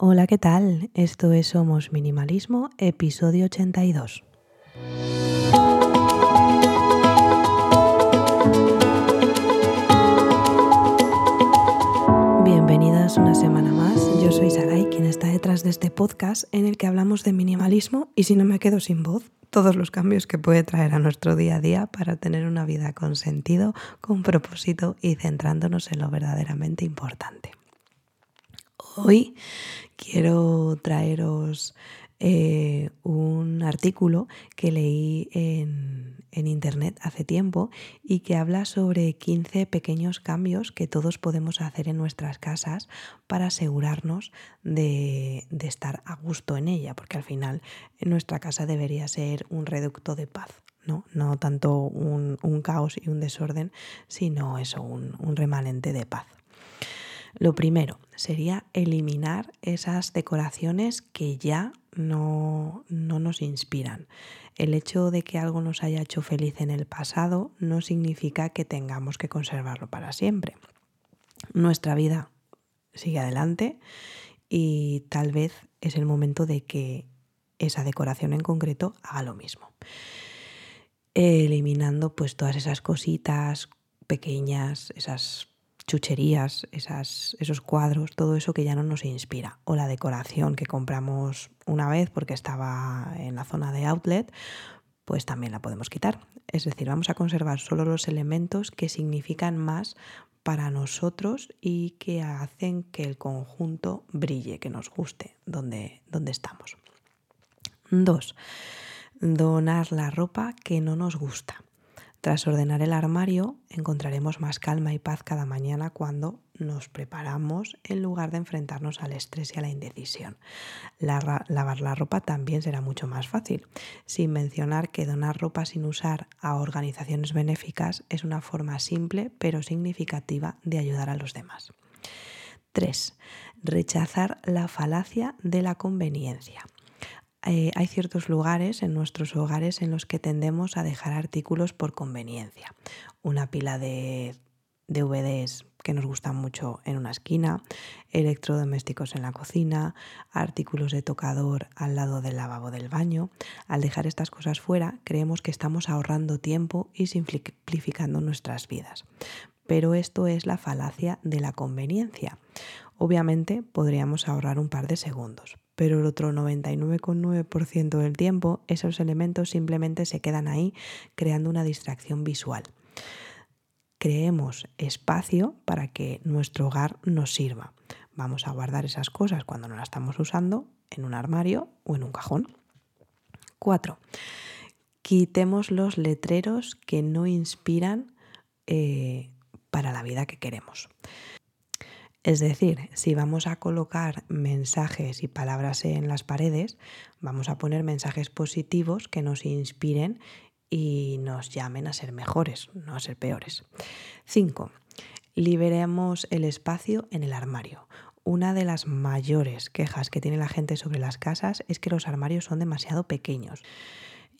Hola, ¿qué tal? Esto es Somos Minimalismo, episodio 82. Bienvenidas una semana más. Yo soy Sarai, quien está detrás de este podcast en el que hablamos de minimalismo y si no me quedo sin voz, todos los cambios que puede traer a nuestro día a día para tener una vida con sentido, con propósito y centrándonos en lo verdaderamente importante. Hoy quiero traeros eh, un artículo que leí en, internet hace tiempo y que habla sobre 15 pequeños cambios que todos podemos hacer en nuestras casas para asegurarnos de, estar a gusto en ella, porque al final nuestra casa debería ser un reducto de paz. No, no tanto un, caos y un desorden, sino eso, un remanente de paz. Lo primero sería eliminar esas decoraciones que ya no, no, nos inspiran. El hecho de que algo nos haya hecho feliz en el pasado no significa que tengamos que conservarlo para siempre. Nuestra vida sigue adelante y tal vez es el momento de que esa decoración en concreto haga lo mismo. Eliminando pues todas esas cositas pequeñas, esas chucherías, esas, esos cuadros, todo eso que ya no nos inspira. O la decoración que compramos una vez porque estaba en la zona de outlet, pues también la podemos quitar. Es decir, vamos a conservar solo los elementos que significan más para nosotros y que hacen que el conjunto brille, que nos guste donde, donde estamos. Dos, donar la ropa que no nos gusta. Tras ordenar el armario, encontraremos más calma y paz cada mañana cuando nos preparamos en lugar de enfrentarnos al estrés y a la indecisión. lavar la ropa también será mucho más fácil, sin mencionar que donar ropa sin usar a organizaciones benéficas es una forma simple pero significativa de ayudar a los demás. 3. Rechazar la falacia de la conveniencia. Eh, hay ciertos lugares en nuestros hogares en los que tendemos a dejar artículos por conveniencia. Una pila de DVDs que nos gustan mucho en una esquina, electrodomésticos en la cocina, artículos de tocador al lado del lavabo del baño. Al dejar estas cosas fuera, creemos que estamos ahorrando tiempo y simplificando nuestras vidas. Pero esto es la falacia de la conveniencia. Obviamente podríamos ahorrar un par de segundos, pero el otro 99,9% del tiempo esos elementos simplemente se quedan ahí creando una distracción visual. Creemos espacio para que nuestro hogar nos sirva. Vamos a guardar esas cosas cuando no las estamos usando en un armario o en un cajón. 4. Quitemos los letreros que no inspiran eh, para la vida que queremos. Es decir, si vamos a colocar mensajes y palabras en las paredes, vamos a poner mensajes positivos que nos inspiren y nos llamen a ser mejores, no a ser peores. 5. Liberemos el espacio en el armario. Una de las mayores quejas que tiene la gente sobre las casas es que los armarios son demasiado pequeños.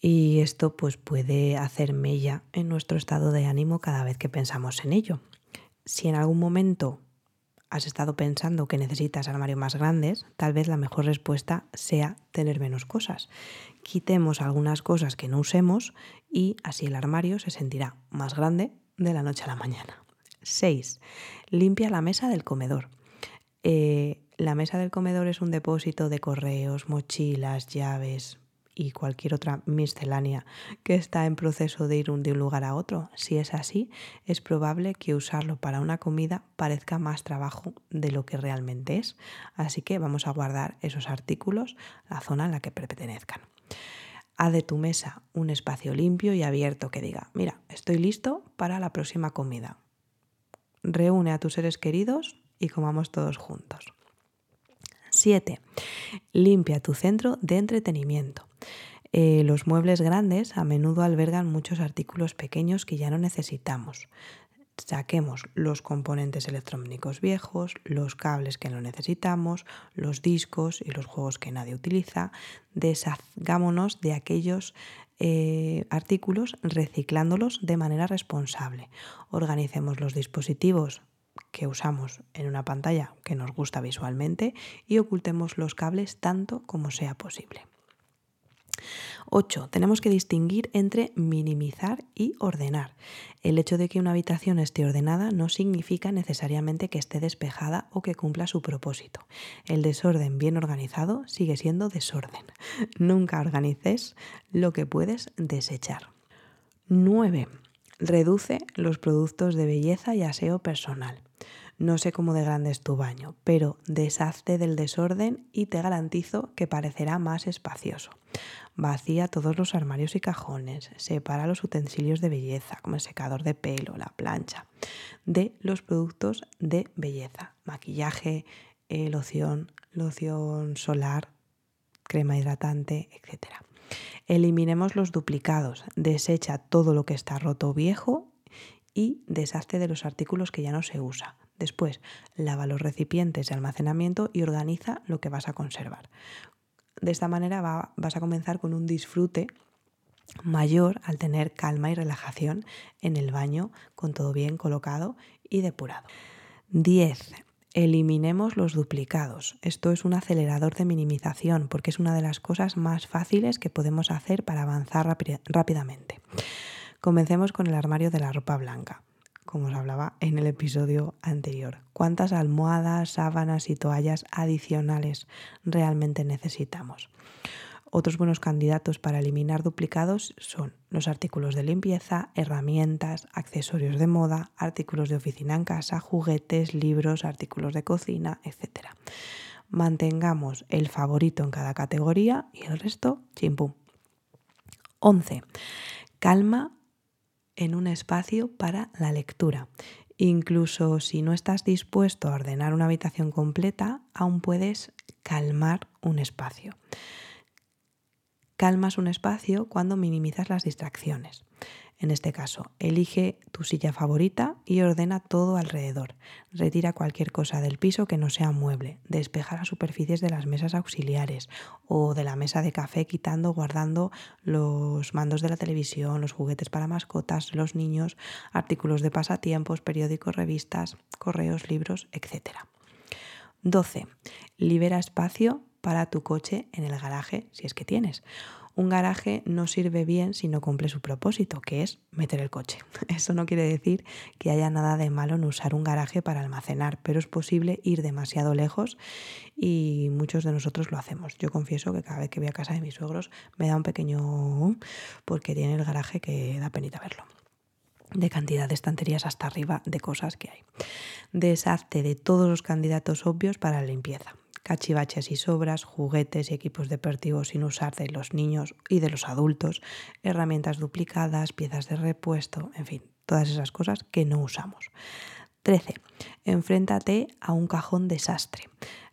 Y esto pues puede hacer mella en nuestro estado de ánimo cada vez que pensamos en ello. Si en algún momento has estado pensando que necesitas armarios más grandes, tal vez la mejor respuesta sea tener menos cosas. Quitemos algunas cosas que no usemos y así el armario se sentirá más grande de la noche a la mañana. 6. Limpia la mesa del comedor. Eh, la mesa del comedor es un depósito de correos, mochilas, llaves, y cualquier otra miscelánea que está en proceso de ir de un lugar a otro. Si es así, es probable que usarlo para una comida parezca más trabajo de lo que realmente es. Así que vamos a guardar esos artículos, la zona en la que pertenezcan. Haz de tu mesa un espacio limpio y abierto que diga, mira, estoy listo para la próxima comida. Reúne a tus seres queridos y comamos todos juntos. 7. Limpia tu centro de entretenimiento. Eh, los muebles grandes a menudo albergan muchos artículos pequeños que ya no necesitamos. Saquemos los componentes electrónicos viejos, los cables que no necesitamos, los discos y los juegos que nadie utiliza. Deshagámonos de aquellos eh, artículos reciclándolos de manera responsable. Organicemos los dispositivos que usamos en una pantalla que nos gusta visualmente y ocultemos los cables tanto como sea posible. 8. Tenemos que distinguir entre minimizar y ordenar. El hecho de que una habitación esté ordenada no significa necesariamente que esté despejada o que cumpla su propósito. El desorden bien organizado sigue siendo desorden. Nunca organices lo que puedes desechar. 9. Reduce los productos de belleza y aseo personal. No sé cómo de grande es tu baño, pero deshazte del desorden y te garantizo que parecerá más espacioso. Vacía todos los armarios y cajones, separa los utensilios de belleza, como el secador de pelo, la plancha, de los productos de belleza, maquillaje, eh, loción, loción solar, crema hidratante, etc. Eliminemos los duplicados, desecha todo lo que está roto o viejo y deshazte de los artículos que ya no se usa. Después, lava los recipientes de almacenamiento y organiza lo que vas a conservar. De esta manera vas a comenzar con un disfrute mayor al tener calma y relajación en el baño con todo bien colocado y depurado. 10. Eliminemos los duplicados. Esto es un acelerador de minimización porque es una de las cosas más fáciles que podemos hacer para avanzar rápidamente. Comencemos con el armario de la ropa blanca como os hablaba en el episodio anterior. ¿Cuántas almohadas, sábanas y toallas adicionales realmente necesitamos? Otros buenos candidatos para eliminar duplicados son los artículos de limpieza, herramientas, accesorios de moda, artículos de oficina en casa, juguetes, libros, artículos de cocina, etc. Mantengamos el favorito en cada categoría y el resto, chimpum. 11. Calma en un espacio para la lectura. Incluso si no estás dispuesto a ordenar una habitación completa, aún puedes calmar un espacio. Calmas un espacio cuando minimizas las distracciones. En este caso, elige tu silla favorita y ordena todo alrededor. Retira cualquier cosa del piso que no sea mueble. Despeja las superficies de las mesas auxiliares o de la mesa de café quitando, guardando los mandos de la televisión, los juguetes para mascotas, los niños, artículos de pasatiempos, periódicos, revistas, correos, libros, etc. 12. Libera espacio para tu coche en el garaje si es que tienes un garaje no sirve bien si no cumple su propósito, que es meter el coche. Eso no quiere decir que haya nada de malo en usar un garaje para almacenar, pero es posible ir demasiado lejos y muchos de nosotros lo hacemos. Yo confieso que cada vez que voy a casa de mis suegros me da un pequeño porque tiene el garaje que da penita verlo de cantidad de estanterías hasta arriba de cosas que hay. Deshazte de todos los candidatos obvios para la limpieza cachivaches y sobras, juguetes y equipos deportivos sin usar de los niños y de los adultos, herramientas duplicadas, piezas de repuesto, en fin, todas esas cosas que no usamos. 13. Enfréntate a un cajón desastre.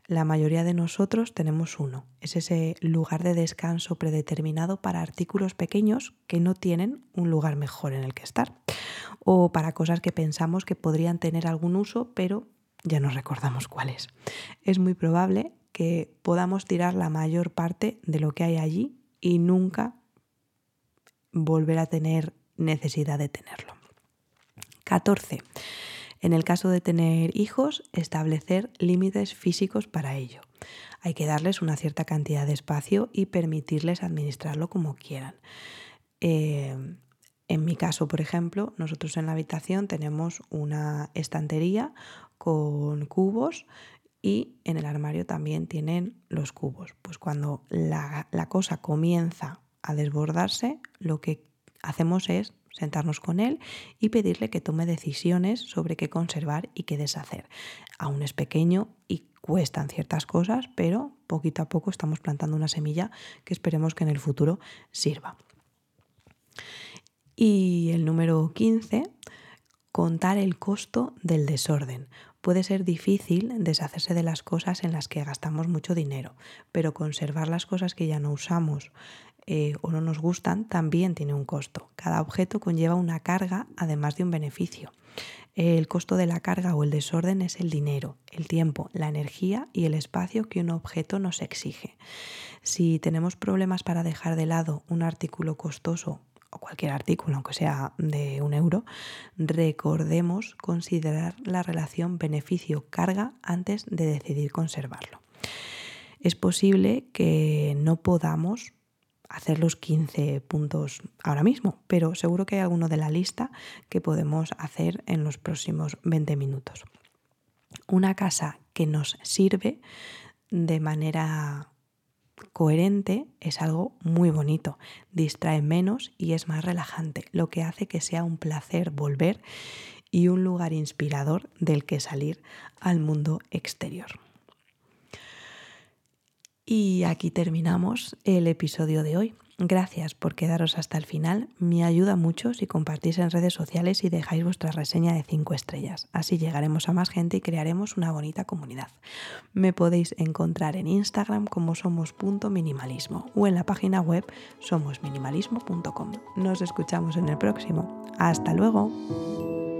La mayoría de nosotros tenemos uno. Es ese lugar de descanso predeterminado para artículos pequeños que no tienen un lugar mejor en el que estar. O para cosas que pensamos que podrían tener algún uso, pero ya no recordamos cuáles. Es muy probable que podamos tirar la mayor parte de lo que hay allí y nunca volver a tener necesidad de tenerlo. 14. En el caso de tener hijos, establecer límites físicos para ello. Hay que darles una cierta cantidad de espacio y permitirles administrarlo como quieran. Eh, en mi caso, por ejemplo, nosotros en la habitación tenemos una estantería con cubos y en el armario también tienen los cubos. Pues cuando la, cosa comienza a desbordarse, lo que hacemos es sentarnos con él y pedirle que tome decisiones sobre qué conservar y qué deshacer. Aún es pequeño y cuestan ciertas cosas, pero poquito a poco estamos plantando una semilla que esperemos que en el futuro sirva. Y el número 15, contar el costo del desorden. Puede ser difícil deshacerse de las cosas en las que gastamos mucho dinero, pero conservar las cosas que ya no usamos eh, o no nos gustan también tiene un costo. Cada objeto conlleva una carga además de un beneficio. El costo de la carga o el desorden es el dinero, el tiempo, la energía y el espacio que un objeto nos exige. Si tenemos problemas para dejar de lado un artículo costoso o cualquier artículo, aunque sea de un euro, recordemos considerar la relación beneficio-carga antes de decidir conservarlo. Es posible que no podamos hacer los 15 puntos ahora mismo, pero seguro que hay alguno de la lista que podemos hacer en los próximos 20 minutos. Una casa que nos sirve de manera coherente es algo muy bonito, distrae menos y es más relajante, lo que hace que sea un placer volver y un lugar inspirador del que salir al mundo exterior. Y aquí terminamos el episodio de hoy. Gracias por quedaros hasta el final. Me ayuda mucho si compartís en redes sociales y dejáis vuestra reseña de 5 estrellas. Así llegaremos a más gente y crearemos una bonita comunidad. Me podéis encontrar en Instagram como somos.minimalismo o en la página web somosminimalismo.com. Nos escuchamos en el próximo. Hasta luego.